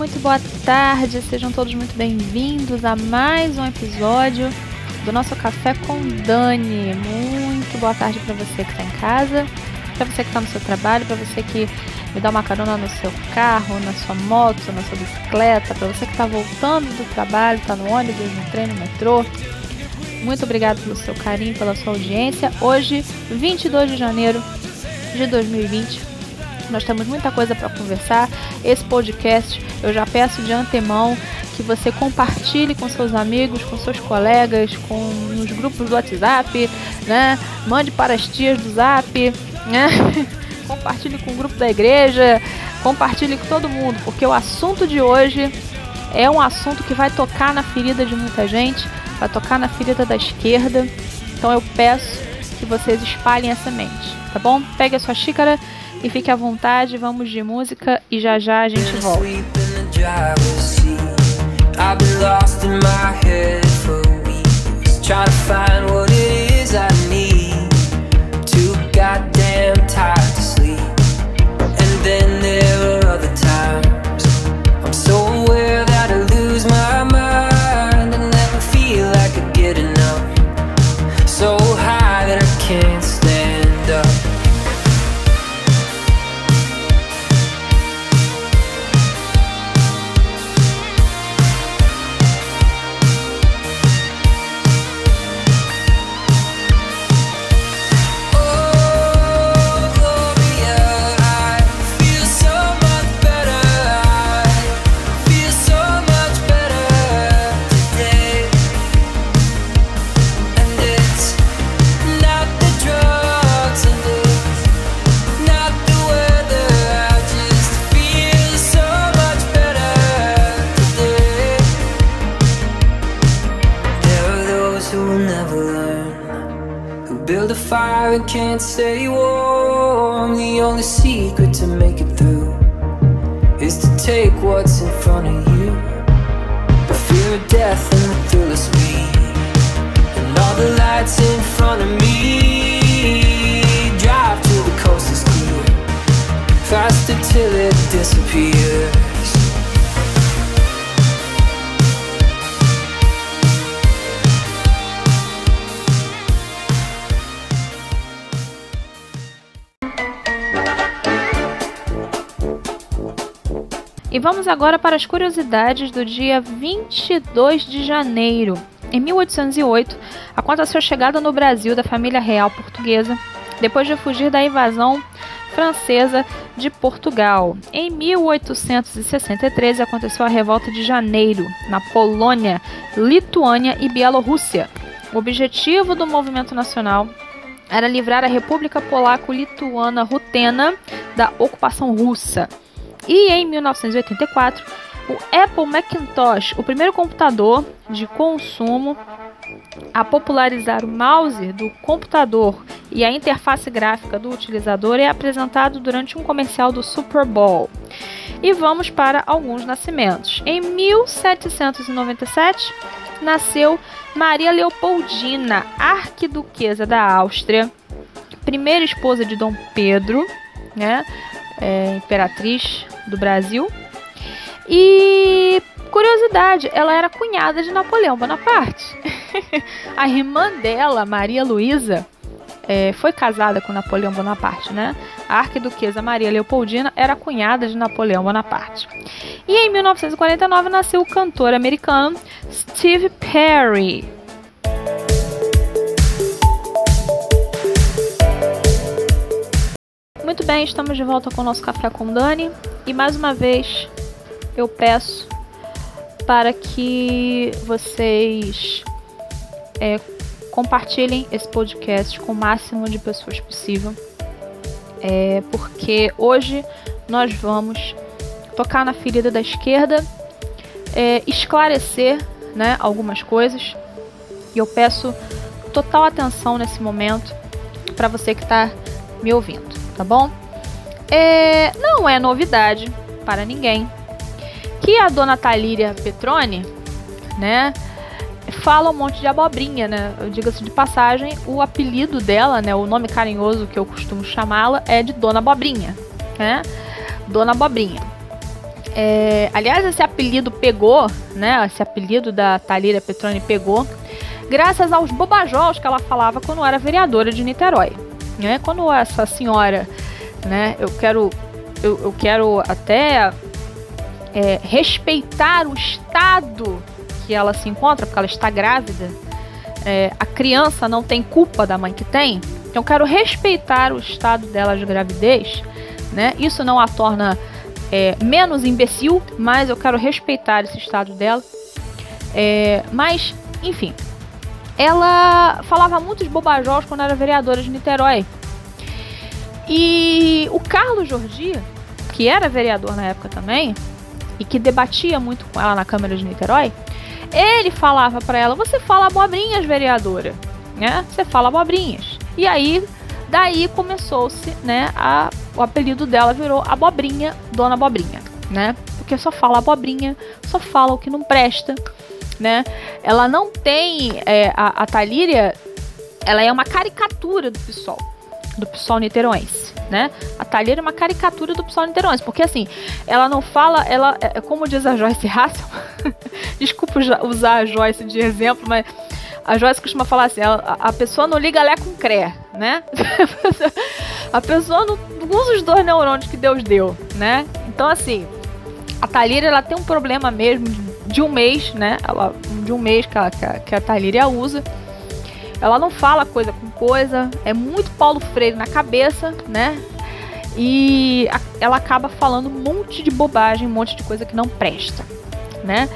muito boa tarde, sejam todos muito bem-vindos a mais um episódio do nosso Café com Dani. Muito boa tarde para você que está em casa, para você que está no seu trabalho, para você que me dá uma carona no seu carro, na sua moto, na sua bicicleta, para você que está voltando do trabalho, está no ônibus, no trem, no metrô. Muito obrigado pelo seu carinho, pela sua audiência. Hoje, 22 de janeiro de 2020, nós temos muita coisa para conversar. Esse podcast eu já peço de antemão que você compartilhe com seus amigos, com seus colegas, com nos grupos do WhatsApp, né? Mande para as tias do Zap, né? compartilhe com o grupo da igreja, compartilhe com todo mundo, porque o assunto de hoje é um assunto que vai tocar na ferida de muita gente, vai tocar na ferida da esquerda. Então eu peço que vocês espalhem essa mente, tá bom? Pegue a sua xícara e fique à vontade, vamos de música e já já a gente volta. And can't stay warm. The only secret to make it through is to take what's in front of you. The fear of death and the thrill of speed, and all the lights in front of me. Drive till the coast is clear, faster till it disappears. E vamos agora para as curiosidades do dia 22 de janeiro. Em 1808, aconteceu a chegada no Brasil da família real portuguesa, depois de fugir da invasão francesa de Portugal. Em 1863 aconteceu a Revolta de Janeiro, na Polônia, Lituânia e Bielorrússia. O objetivo do movimento nacional era livrar a República Polaco-Lituana Rutena da ocupação russa. E em 1984, o Apple Macintosh, o primeiro computador de consumo a popularizar o mouse do computador e a interface gráfica do utilizador, é apresentado durante um comercial do Super Bowl. E vamos para alguns nascimentos. Em 1797, nasceu Maria Leopoldina, arquiduquesa da Áustria, primeira esposa de Dom Pedro, né? É, imperatriz do Brasil. E curiosidade, ela era cunhada de Napoleão Bonaparte. a irmã dela, Maria Luísa, é, foi casada com Napoleão Bonaparte, né? A arquiduquesa Maria Leopoldina era cunhada de Napoleão Bonaparte. E em 1949 nasceu o cantor americano Steve Perry. Muito bem, estamos de volta com o nosso Café com Dani. E mais uma vez eu peço para que vocês é, compartilhem esse podcast com o máximo de pessoas possível. É, porque hoje nós vamos tocar na ferida da esquerda, é, esclarecer né, algumas coisas. E eu peço total atenção nesse momento para você que está me ouvindo tá bom? É, não é novidade para ninguém que a dona Talíria Petrone, né, fala um monte de abobrinha, né? Diga-se de passagem, o apelido dela, né, o nome carinhoso que eu costumo chamá-la é de Dona Abobrinha, né? Dona Abobrinha. É, aliás, esse apelido pegou, né? Esse apelido da Talíria Petroni pegou, graças aos bobajós que ela falava quando era vereadora de Niterói. Né? Quando essa senhora, né? Eu quero, eu, eu quero até é, respeitar o estado que ela se encontra, porque ela está grávida. É, a criança não tem culpa da mãe que tem. Então, eu quero respeitar o estado dela de gravidez. Né? Isso não a torna é, menos imbecil, mas eu quero respeitar esse estado dela. É, mas, enfim, ela falava muitos bobajós quando era vereadora de Niterói. E o Carlos Jordi, que era vereador na época também, e que debatia muito com ela na Câmara de Niterói, ele falava para ela: Você fala abobrinhas, vereadora, né? Você fala abobrinhas. E aí, daí começou-se, né? A, o apelido dela virou Abobrinha, Dona Abobrinha, né? Porque só fala abobrinha, só fala o que não presta, né? Ela não tem. É, a, a Talíria, ela é uma caricatura do PSOL do PSOL niteroense, né? A Talheira é uma caricatura do PSOL niteroense, porque assim, ela não fala, ela, é, é como diz a Joyce Hassel, desculpa usar a Joyce de exemplo, mas a Joyce costuma falar assim, a, a pessoa não liga lé com cré, né? a pessoa não, usa os dois neurônios que Deus deu, né? Então assim, a Talíria ela tem um problema mesmo de, um mês, né? Ela, de um mês que a, que a Talíria usa, ela não fala coisa com coisa, é muito Paulo Freire na cabeça, né? E a, ela acaba falando um monte de bobagem, um monte de coisa que não presta, né?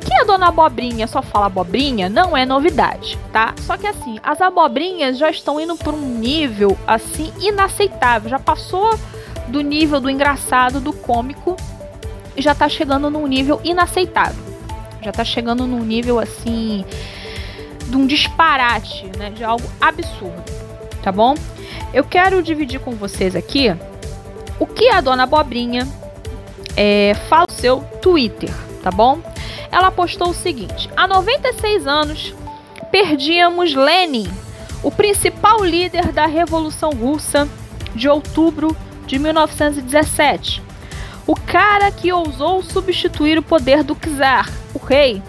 Que a dona Abobrinha só fala abobrinha não é novidade, tá? Só que assim, as abobrinhas já estão indo por um nível assim inaceitável, já passou do nível do engraçado, do cômico, já tá chegando num nível inaceitável. Já tá chegando num nível assim de um disparate, né, de algo absurdo, tá bom? Eu quero dividir com vocês aqui o que a dona Abobrinha é, fala no seu Twitter, tá bom? Ela postou o seguinte: há 96 anos perdíamos Lenin, o principal líder da Revolução Russa de outubro de 1917. O cara que ousou substituir o poder do czar, o rei,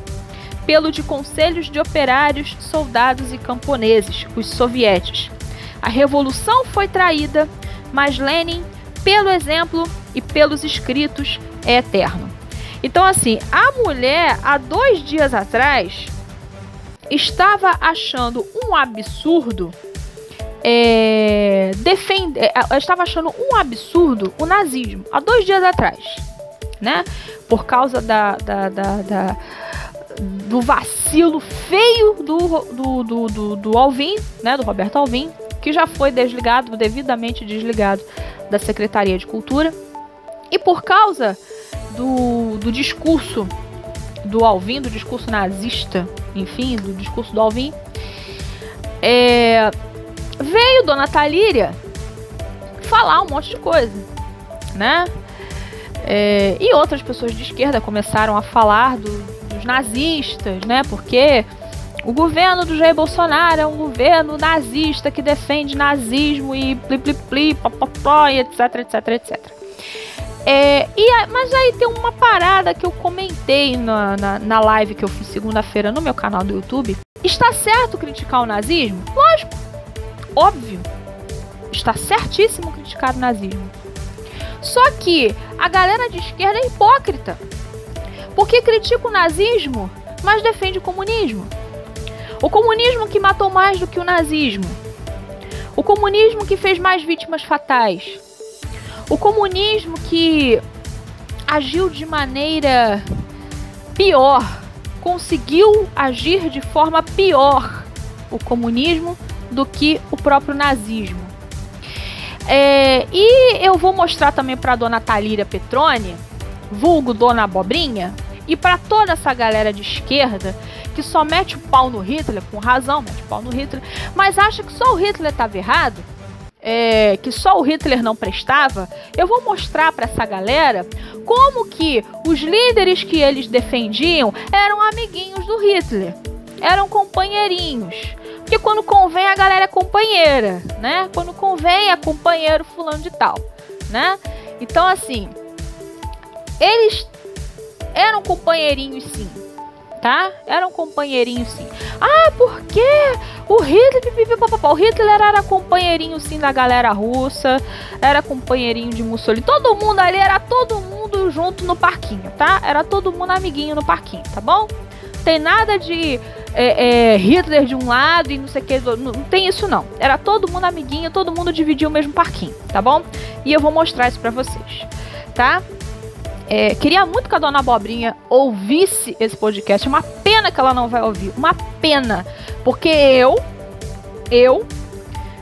pelo de conselhos de operários, soldados e camponeses, os sovietes. A revolução foi traída, mas Lenin, pelo exemplo e pelos escritos, é eterno. Então, assim, a mulher, há dois dias atrás, estava achando um absurdo. É, defender, é, estava achando um absurdo o nazismo há dois dias atrás, né? Por causa da, da, da, da do vacilo feio do, do, do, do, do Alvin, né, do Roberto Alvin, que já foi desligado, devidamente desligado da Secretaria de Cultura. E por causa do, do discurso do Alvin, do discurso nazista, enfim, do discurso do Alvin, é, veio Dona Talíria falar um monte de coisa, né? É, e outras pessoas de esquerda começaram a falar do, dos nazistas, né? Porque o governo do Jair Bolsonaro é um governo nazista que defende nazismo e pli pli pli, popopó, e etc, etc, etc. É, e, mas aí tem uma parada que eu comentei na, na, na live que eu fiz segunda-feira no meu canal do YouTube. Está certo criticar o nazismo? Lógico, óbvio. Está certíssimo criticar o nazismo. Só que a galera de esquerda é hipócrita. Porque critica o nazismo, mas defende o comunismo. O comunismo que matou mais do que o nazismo. O comunismo que fez mais vítimas fatais. O comunismo que agiu de maneira pior, conseguiu agir de forma pior o comunismo do que o próprio nazismo. É, e eu vou mostrar também para dona Talíria Petrone, vulgo Dona Abobrinha, e para toda essa galera de esquerda que só mete o pau no Hitler, com razão, mete o pau no Hitler, mas acha que só o Hitler estava errado, é, que só o Hitler não prestava, eu vou mostrar para essa galera como que os líderes que eles defendiam eram amiguinhos do Hitler, eram companheirinhos. Porque quando convém a galera é companheira, né? Quando convém é companheiro fulano de tal, né? Então assim, eles eram companheirinhos sim, tá? Eram companheirinhos sim. Ah, por quê? O Hitler, o Hitler era companheirinho sim da galera russa, era companheirinho de Mussolini. Todo mundo ali era todo mundo junto no parquinho, tá? Era todo mundo amiguinho no parquinho, tá bom? Tem nada de é, é, Hitler de um lado e não sei o que. Não, não tem isso não. Era todo mundo amiguinho, todo mundo dividia o mesmo parquinho, tá bom? E eu vou mostrar isso pra vocês, tá? É, queria muito que a dona Abobrinha ouvisse esse podcast. É uma pena que ela não vai ouvir. Uma pena. Porque eu, eu,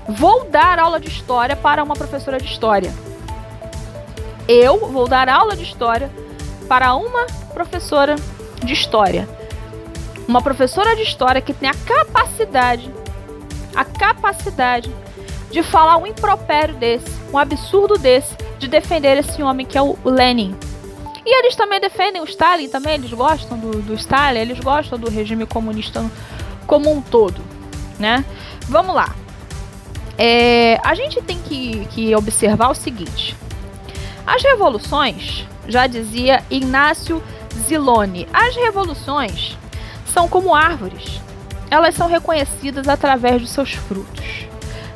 vou dar aula de história para uma professora de história. Eu vou dar aula de história para uma professora de história. Uma professora de história que tem a capacidade, a capacidade de falar um impropério desse, um absurdo desse, de defender esse homem que é o Lenin. E eles também defendem o Stalin, também eles gostam do, do Stalin, eles gostam do regime comunista como um todo, né? Vamos lá. É, a gente tem que, que observar o seguinte: as revoluções, já dizia Inácio Ziloni, as revoluções são como árvores. Elas são reconhecidas através dos seus frutos,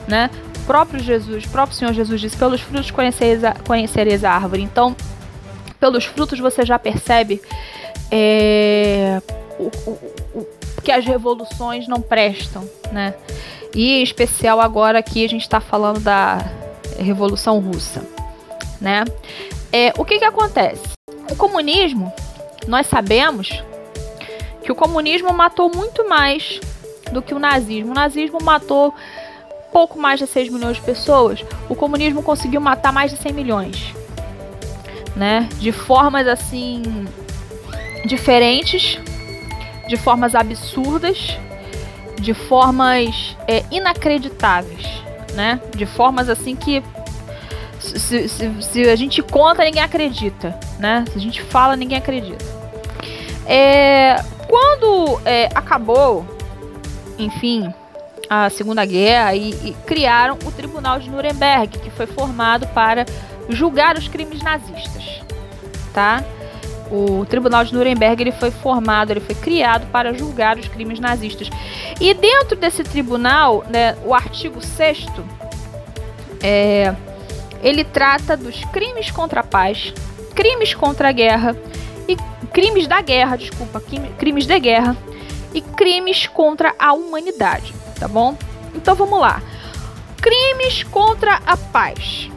né? O próprio Jesus, o próprio Senhor Jesus disse: pelos frutos conhecereis a, conhecereis a árvore. Então, pelos frutos você já percebe é, o, o, o, que as revoluções não prestam, né? E em especial agora que a gente está falando da Revolução Russa, né? É, o que que acontece? O comunismo, nós sabemos que o comunismo matou muito mais do que o nazismo. O nazismo matou pouco mais de 6 milhões de pessoas. O comunismo conseguiu matar mais de 100 milhões né? De formas assim diferentes, de formas absurdas, de formas é, inacreditáveis, né? De formas assim que se, se, se, a gente conta ninguém acredita, né? Se a gente fala ninguém acredita. É, quando é, acabou, enfim, a Segunda Guerra e, e criaram o Tribunal de Nuremberg, que foi formado para julgar os crimes nazistas, tá? O Tribunal de Nuremberg ele foi formado, ele foi criado para julgar os crimes nazistas. E dentro desse tribunal, né, o artigo 6 é, ele trata dos crimes contra a paz, crimes contra a guerra crimes da guerra, desculpa, crimes de guerra e crimes contra a humanidade, tá bom? Então vamos lá. Crimes contra a paz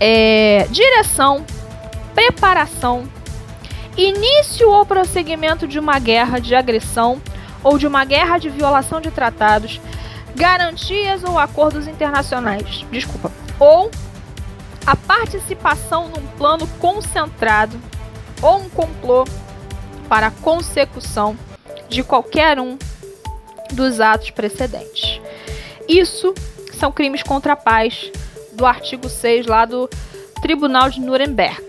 é, direção, preparação, início ou prosseguimento de uma guerra de agressão ou de uma guerra de violação de tratados, garantias ou acordos internacionais. Desculpa. Ou a participação num plano concentrado ou um complô para a consecução de qualquer um dos atos precedentes. Isso são crimes contra a paz do artigo 6 lá do Tribunal de Nuremberg.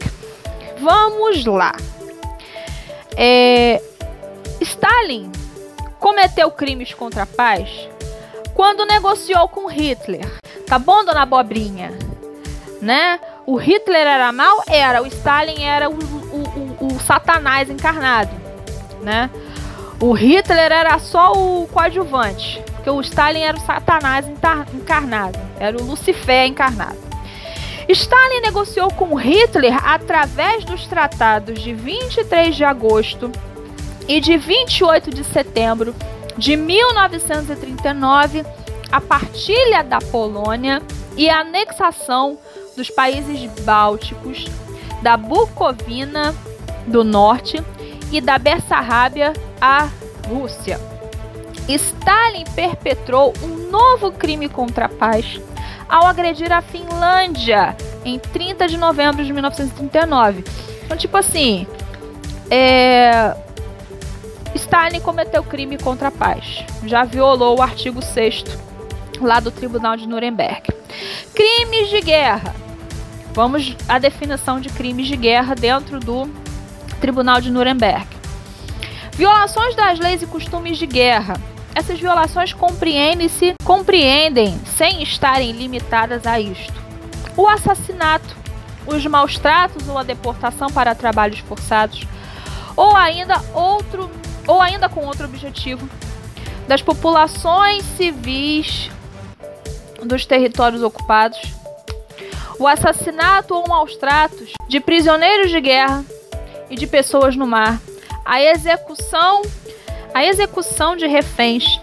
Vamos lá. É, Stalin cometeu crimes contra a paz quando negociou com Hitler. Tá bom, dona Abobrinha? Né? O Hitler era mal? Era. O Stalin era o Satanás encarnado. Né? O Hitler era só o coadjuvante. Porque o Stalin era o Satanás encarnado, era o Lucifer encarnado. Stalin negociou com Hitler através dos tratados de 23 de agosto e de 28 de setembro de 1939 a partilha da Polônia e a anexação dos países bálticos, da Bucovina do Norte e da Bessarrábia à Rússia. Stalin perpetrou um novo crime contra a paz ao agredir a Finlândia em 30 de novembro de 1939. Então, tipo assim, é... Stalin cometeu crime contra a paz. Já violou o artigo 6 lá do Tribunal de Nuremberg. Crimes de guerra. Vamos à definição de crimes de guerra dentro do Tribunal de Nuremberg. Violações das leis e costumes de guerra essas violações compreendem-se, compreendem sem estarem limitadas a isto. O assassinato, os maus tratos ou a deportação para trabalhos forçados, ou ainda outro ou ainda com outro objetivo das populações civis dos territórios ocupados, o assassinato ou maus tratos de prisioneiros de guerra e de pessoas no mar, a execução, a execução de reféns,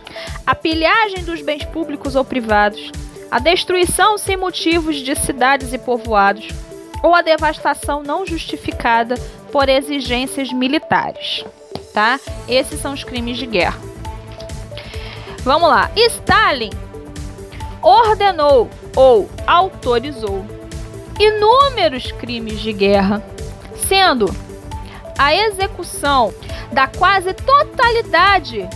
a pilhagem dos bens públicos ou privados, a destruição sem motivos de cidades e povoados, ou a devastação não justificada por exigências militares, tá? Esses são os crimes de guerra. Vamos lá. Stalin ordenou ou autorizou inúmeros crimes de guerra, sendo a execução da quase totalidade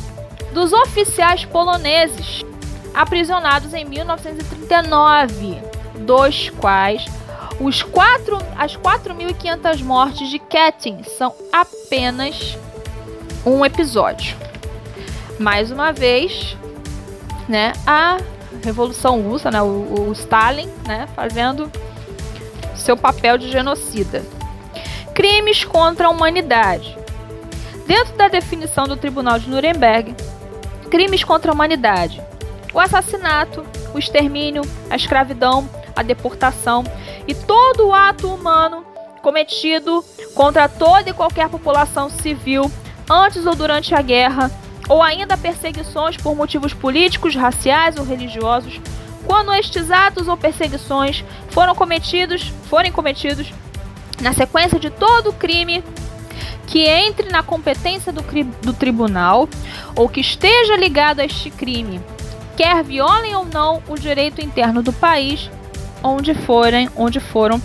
dos oficiais poloneses aprisionados em 1939, dos quais os quatro, as 4.500 mortes de Katyn são apenas um episódio. Mais uma vez, né, a Revolução Russa, né, o, o Stalin, né, fazendo seu papel de genocida. Crimes contra a humanidade. Dentro da definição do Tribunal de Nuremberg, crimes contra a humanidade: o assassinato, o extermínio, a escravidão, a deportação e todo o ato humano cometido contra toda e qualquer população civil antes ou durante a guerra, ou ainda perseguições por motivos políticos, raciais ou religiosos, quando estes atos ou perseguições foram cometidos, forem cometidos na sequência de todo crime que entre na competência do, do tribunal ou que esteja ligado a este crime, quer violem ou não o direito interno do país onde forem, onde foram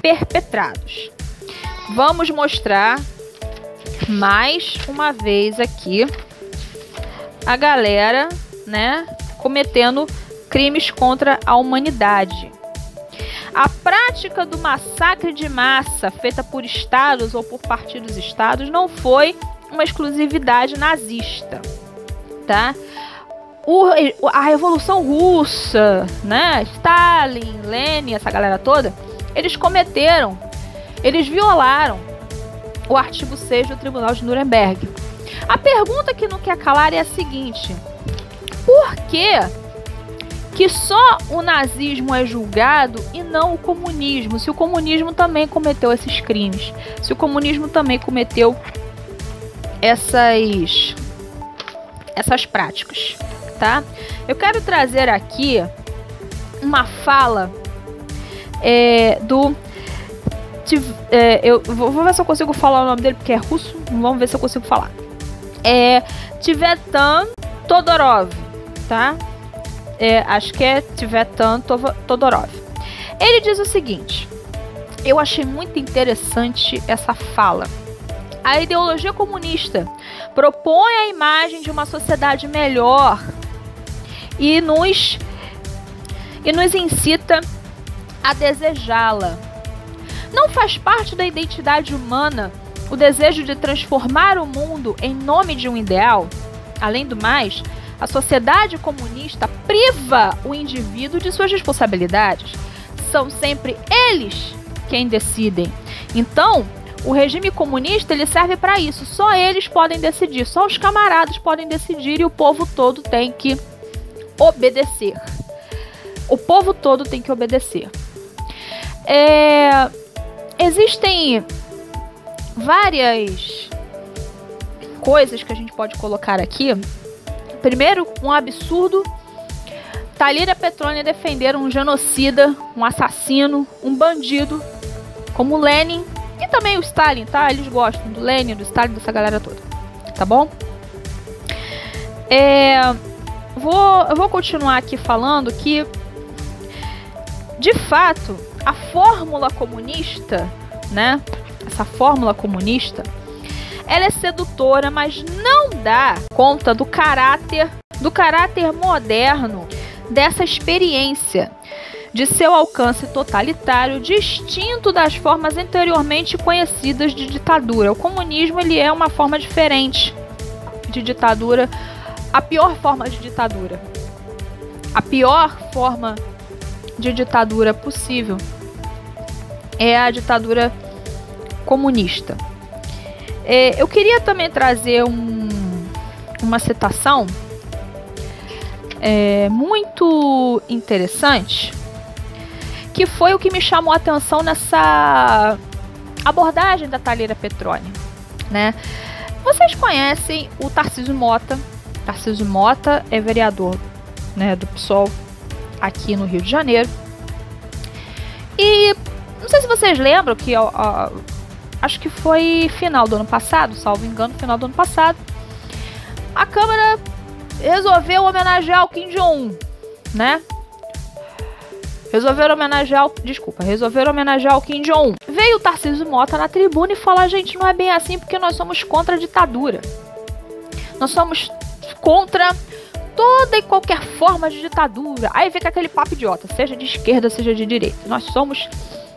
perpetrados. Vamos mostrar mais uma vez aqui a galera, né, cometendo crimes contra a humanidade. A prática do massacre de massa feita por estados ou por partidos estados não foi uma exclusividade nazista, tá? O, a Revolução Russa, né? Stalin, Lenin, essa galera toda, eles cometeram, eles violaram o artigo 6 do Tribunal de Nuremberg. A pergunta que não quer calar é a seguinte: por que que só o nazismo é julgado e não o comunismo? Se o comunismo também cometeu esses crimes, se o comunismo também cometeu essas essas práticas tá? Eu quero trazer aqui uma fala é, do. É, eu vou, ver se eu consigo falar o nome dele, porque é russo. Vamos ver se eu consigo falar. É Tivetan Todorov, tá? É, acho que é Tivetan Todorov. Ele diz o seguinte: Eu achei muito interessante essa fala. A ideologia comunista propõe a imagem de uma sociedade melhor e nos e nos incita a desejá-la. Não faz parte da identidade humana o desejo de transformar o mundo em nome de um ideal? Além do mais, a sociedade comunista priva o indivíduo de suas responsabilidades. São sempre eles quem decidem. Então, o regime comunista ele serve para isso. Só eles podem decidir, só os camaradas podem decidir e o povo todo tem que obedecer. O povo todo tem que obedecer. É, existem várias coisas que a gente pode colocar aqui. Primeiro, um absurdo. Talira Petrônia defender um genocida, um assassino, um bandido, como Lenin e também o Stalin, tá? Eles gostam do Lenin, do Stalin, dessa galera toda, tá bom? É, vou, eu vou continuar aqui falando que, de fato, a fórmula comunista, né? Essa fórmula comunista, ela é sedutora, mas não dá conta do caráter, do caráter moderno dessa experiência de seu alcance totalitário, distinto das formas anteriormente conhecidas de ditadura. O comunismo ele é uma forma diferente de ditadura a pior forma de ditadura. A pior forma de ditadura possível é a ditadura comunista. É, eu queria também trazer um, uma citação é, muito interessante, que foi o que me chamou a atenção nessa abordagem da Talheira Petrone, né? Vocês conhecem o Tarcísio Mota. Tarcísio Mota é vereador né, do PSOL aqui no Rio de Janeiro. E não sei se vocês lembram que acho que foi final do ano passado, salvo engano, final do ano passado, a Câmara resolveu homenagear o Kim Jong-un, né? Resolveram homenagear o, desculpa, resolveram homenagear o Kim Jong-un. Veio o Tarcísio Mota na tribuna e falar, gente, não é bem assim porque nós somos contra a ditadura. Nós somos contra toda e qualquer forma de ditadura. Aí vem aquele papo idiota, seja de esquerda, seja de direita. Nós somos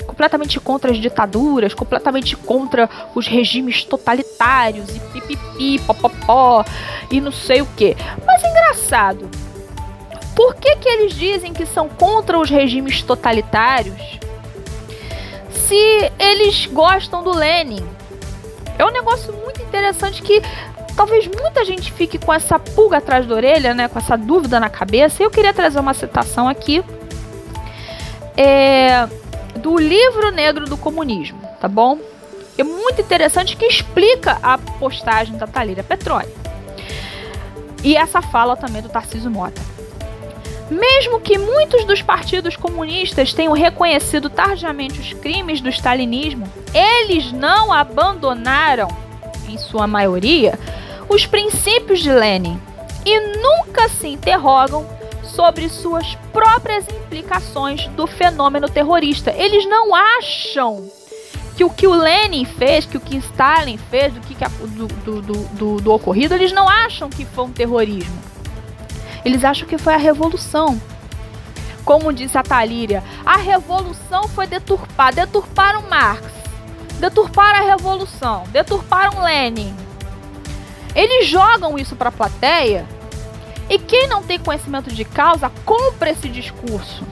completamente contra as ditaduras, completamente contra os regimes totalitários e pipipi, popopó e não sei o que. Mas é engraçado, por que, que eles dizem que são contra os regimes totalitários se eles gostam do Lenin? É um negócio muito interessante que talvez muita gente fique com essa pulga atrás da orelha, né, com essa dúvida na cabeça. Eu queria trazer uma citação aqui é, do livro negro do comunismo, tá bom? É muito interessante que explica a postagem da Talíria Petrone. E essa fala também do Tarcísio Mota. Mesmo que muitos dos partidos comunistas tenham reconhecido tardiamente os crimes do stalinismo, eles não abandonaram, em sua maioria, os princípios de Lenin e nunca se interrogam sobre suas próprias implicações do fenômeno terrorista. Eles não acham que o que o Lenin fez, que o que Stalin fez, do, que, do, do, do, do ocorrido, eles não acham que foi um terrorismo. Eles acham que foi a revolução. Como disse a Talíria, a revolução foi deturpada. Deturparam Marx, deturparam a revolução, deturparam Lenin. Eles jogam isso para a plateia e quem não tem conhecimento de causa compra esse discurso.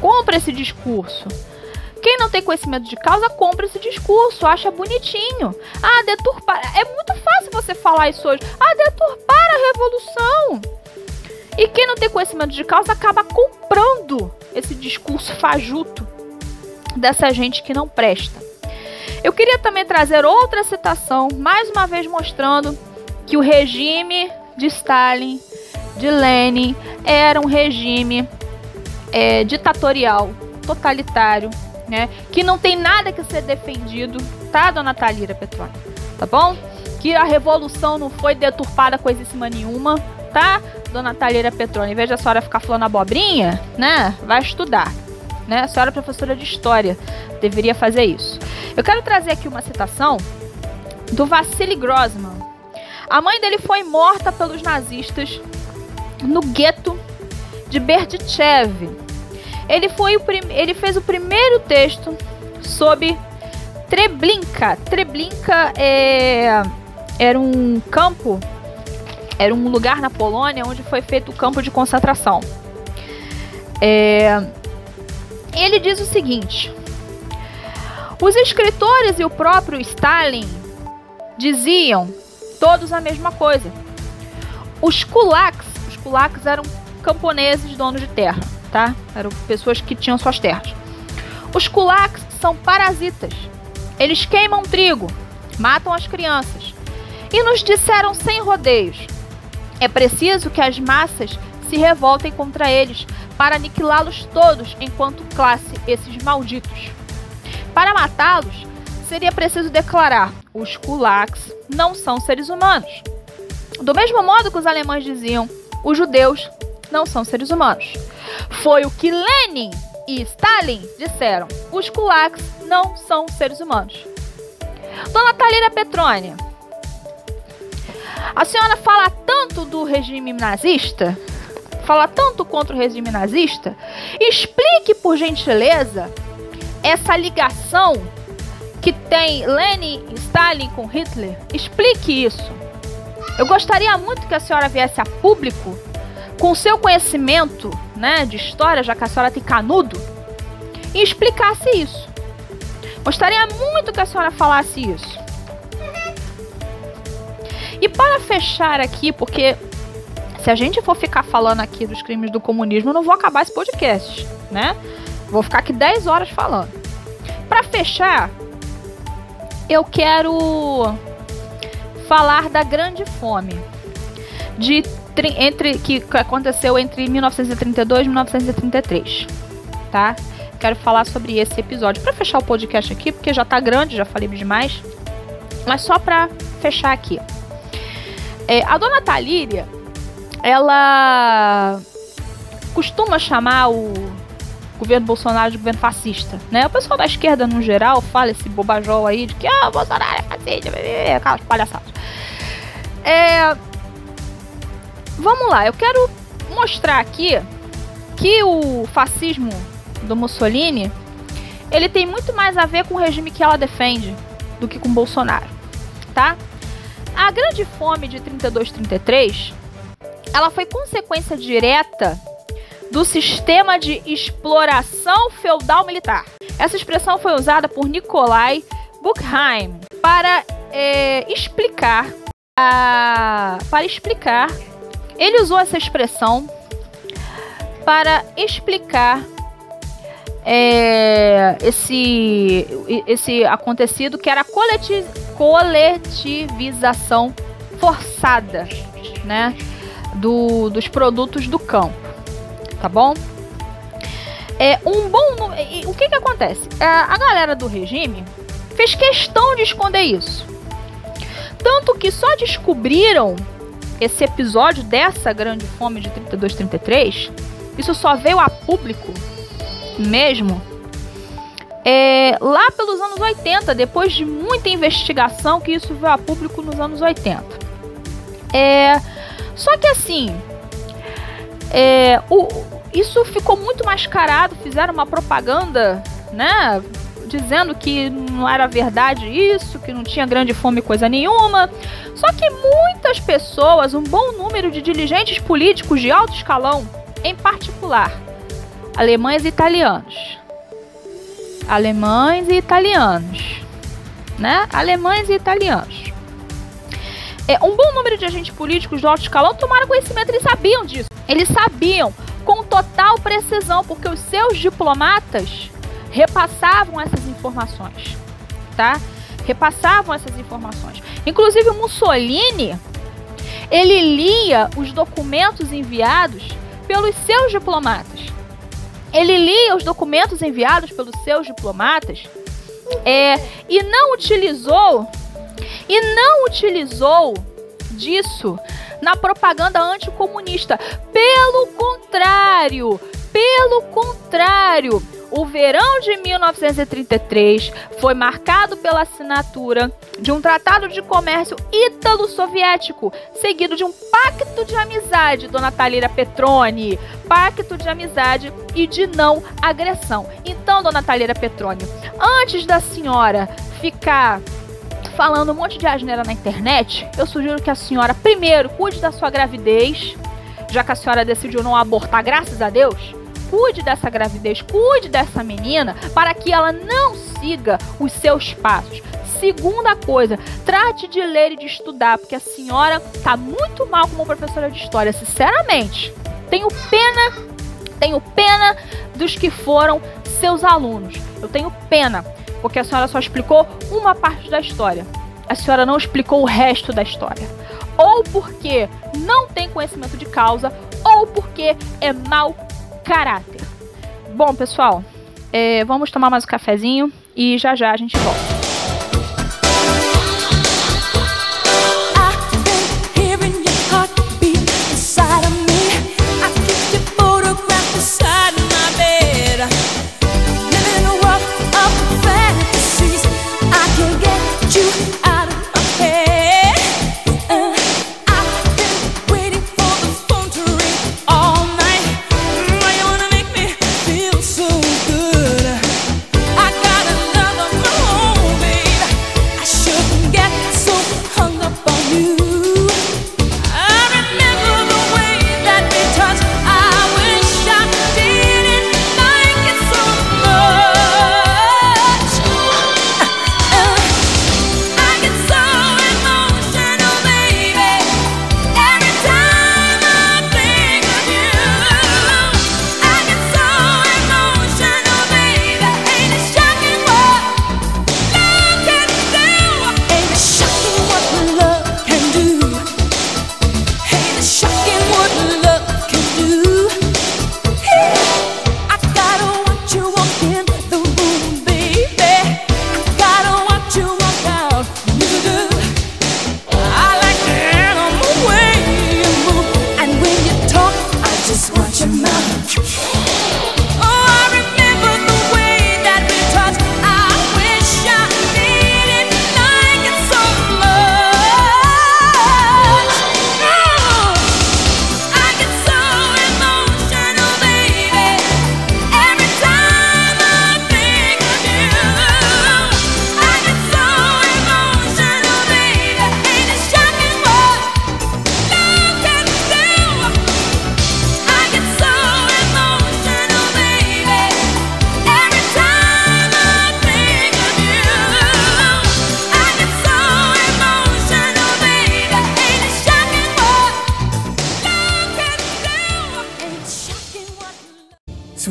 Compra esse discurso. Quem não tem conhecimento de causa compra esse discurso, acha bonitinho. Ah, deturpar. É muito fácil você falar isso hoje. Ah, deturpar a revolução. E quem não tem conhecimento de causa acaba comprando esse discurso fajuto dessa gente que não presta. Eu queria também trazer outra citação, mais uma vez mostrando que o regime de Stalin, de Lenin, era um regime é, ditatorial, totalitário, né? Que não tem nada que ser defendido, tá, dona Talira Petrone? Tá bom? Que a revolução não foi deturpada coisíssima nenhuma, tá? Dona Talheira Petrone, em vez da senhora ficar falando abobrinha, né? Vai estudar. Né? A senhora é professora de história, deveria fazer isso. Eu quero trazer aqui uma citação do Vassili Grossman. A mãe dele foi morta pelos nazistas no gueto de Berdichev. Ele, foi o ele fez o primeiro texto sobre Treblinka. Treblinka é, era um campo era um lugar na Polônia onde foi feito o campo de concentração. É, ele diz o seguinte: os escritores e o próprio Stalin diziam todos a mesma coisa. Os kulaks, os kulaks eram camponeses donos de terra, tá? Eram pessoas que tinham suas terras. Os kulaks são parasitas. Eles queimam trigo, matam as crianças. E nos disseram sem rodeios: é preciso que as massas se revoltem contra eles para aniquilá-los todos enquanto classe, esses malditos. Para matá-los, seria preciso declarar: os kulaks não são seres humanos. Do mesmo modo que os alemães diziam: os judeus não são seres humanos. Foi o que Lenin e Stalin disseram: os kulaks não são seres humanos. Dona Talira Petrônia, a senhora fala tanto do regime nazista, fala tanto contra o regime nazista, explique por gentileza essa ligação que tem Lenin Stalin com Hitler. Explique isso. Eu gostaria muito que a senhora viesse a público com seu conhecimento, né, de história, já que a senhora tem canudo, e explicasse isso. Gostaria muito que a senhora falasse isso. E para fechar aqui, porque se a gente for ficar falando aqui dos crimes do comunismo, eu não vou acabar esse podcast, né? Vou ficar aqui 10 horas falando. Para fechar, eu quero falar da Grande Fome de entre que aconteceu entre 1932 e 1933, tá? Quero falar sobre esse episódio para fechar o podcast aqui, porque já tá grande, já falei demais. Mas só para fechar aqui. É, a dona Talíria, ela costuma chamar o governo Bolsonaro de governo fascista, né? O pessoal da esquerda, no geral, fala esse bobajol aí de que ah, o Bolsonaro é fascista, aquelas palhaçadas. É... Vamos lá, eu quero mostrar aqui que o fascismo do Mussolini ele tem muito mais a ver com o regime que ela defende do que com Bolsonaro, tá? A grande fome de 32-33 ela foi consequência direta do sistema de exploração feudal militar. Essa expressão foi usada por Nikolai Buchheim para é, explicar a, para explicar. Ele usou essa expressão para explicar é, esse, esse acontecido que era coleti coletivização forçada, né, do, dos produtos do campo tá bom? É um bom. O que que acontece? É, a galera do regime fez questão de esconder isso. Tanto que só descobriram esse episódio dessa grande fome de 32, 33. Isso só veio a público mesmo é, lá pelos anos 80, depois de muita investigação, que isso veio a público nos anos 80. É, só que assim, é, o, isso ficou muito mascarado, fizeram uma propaganda, né? Dizendo que não era verdade isso, que não tinha grande fome coisa nenhuma. Só que muitas pessoas, um bom número de dirigentes políticos de alto escalão, em particular, alemães e italianos. Alemães e italianos. Né? Alemães e italianos. É, um bom número de agentes políticos de alto escalão tomaram conhecimento, eles sabiam disso. Eles sabiam total precisão, porque os seus diplomatas repassavam essas informações, tá? Repassavam essas informações. Inclusive Mussolini, ele lia os documentos enviados pelos seus diplomatas. Ele lia os documentos enviados pelos seus diplomatas é, e não utilizou e não utilizou disso na propaganda anticomunista. Pelo contrário, pelo contrário, o verão de 1933 foi marcado pela assinatura de um tratado de comércio ítalo-soviético, seguido de um pacto de amizade, Dona Talira Petroni. Pacto de amizade e de não agressão. Então, Dona Talira Petroni, antes da senhora ficar falando um monte de asneira na internet, eu sugiro que a senhora primeiro cuide da sua gravidez, já que a senhora decidiu não abortar, graças a Deus. Cuide dessa gravidez, cuide dessa menina para que ela não siga os seus passos. Segunda coisa, trate de ler e de estudar, porque a senhora tá muito mal como professora de história, sinceramente. Tenho pena, tenho pena dos que foram seus alunos. Eu tenho pena porque a senhora só explicou uma parte da história. A senhora não explicou o resto da história. Ou porque não tem conhecimento de causa, ou porque é mau caráter. Bom, pessoal, é, vamos tomar mais um cafezinho e já já a gente volta.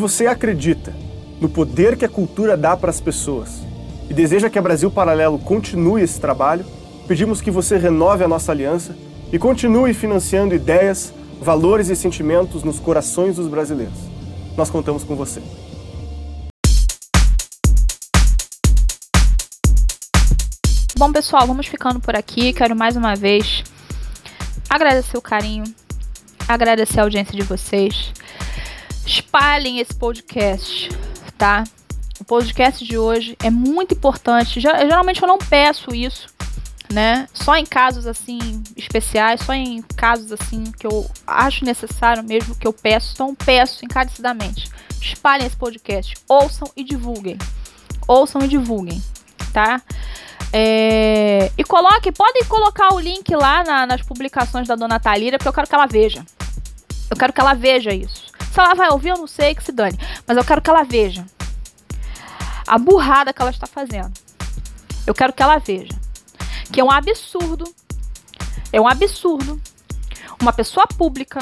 Você acredita no poder que a cultura dá para as pessoas e deseja que a Brasil Paralelo continue esse trabalho, pedimos que você renove a nossa aliança e continue financiando ideias, valores e sentimentos nos corações dos brasileiros. Nós contamos com você. Bom, pessoal, vamos ficando por aqui. Quero mais uma vez agradecer o carinho, agradecer a audiência de vocês. Espalhem esse podcast, tá? O podcast de hoje é muito importante. Geralmente eu não peço isso, né? Só em casos assim especiais, só em casos assim que eu acho necessário mesmo que eu peço. Então peço encarecidamente. Espalhem esse podcast, ouçam e divulguem. Ouçam e divulguem, tá? É, e coloque, podem colocar o link lá na, nas publicações da Dona Talira, porque eu quero que ela veja. Eu quero que ela veja isso. Se ela vai ouvir, eu não sei que se dane. Mas eu quero que ela veja a burrada que ela está fazendo. Eu quero que ela veja que é um absurdo. É um absurdo. Uma pessoa pública,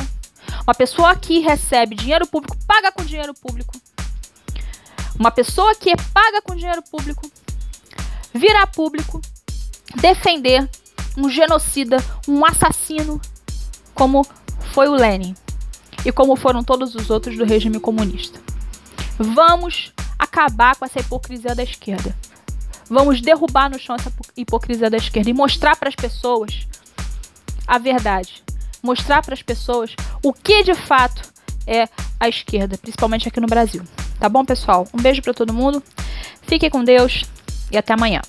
uma pessoa que recebe dinheiro público, paga com dinheiro público. Uma pessoa que é paga com dinheiro público, virar público, defender um genocida, um assassino, como foi o Lenin e como foram todos os outros do regime comunista. Vamos acabar com essa hipocrisia da esquerda. Vamos derrubar no chão essa hipocrisia da esquerda e mostrar para as pessoas a verdade. Mostrar para as pessoas o que de fato é a esquerda, principalmente aqui no Brasil. Tá bom, pessoal? Um beijo para todo mundo. Fiquem com Deus e até amanhã.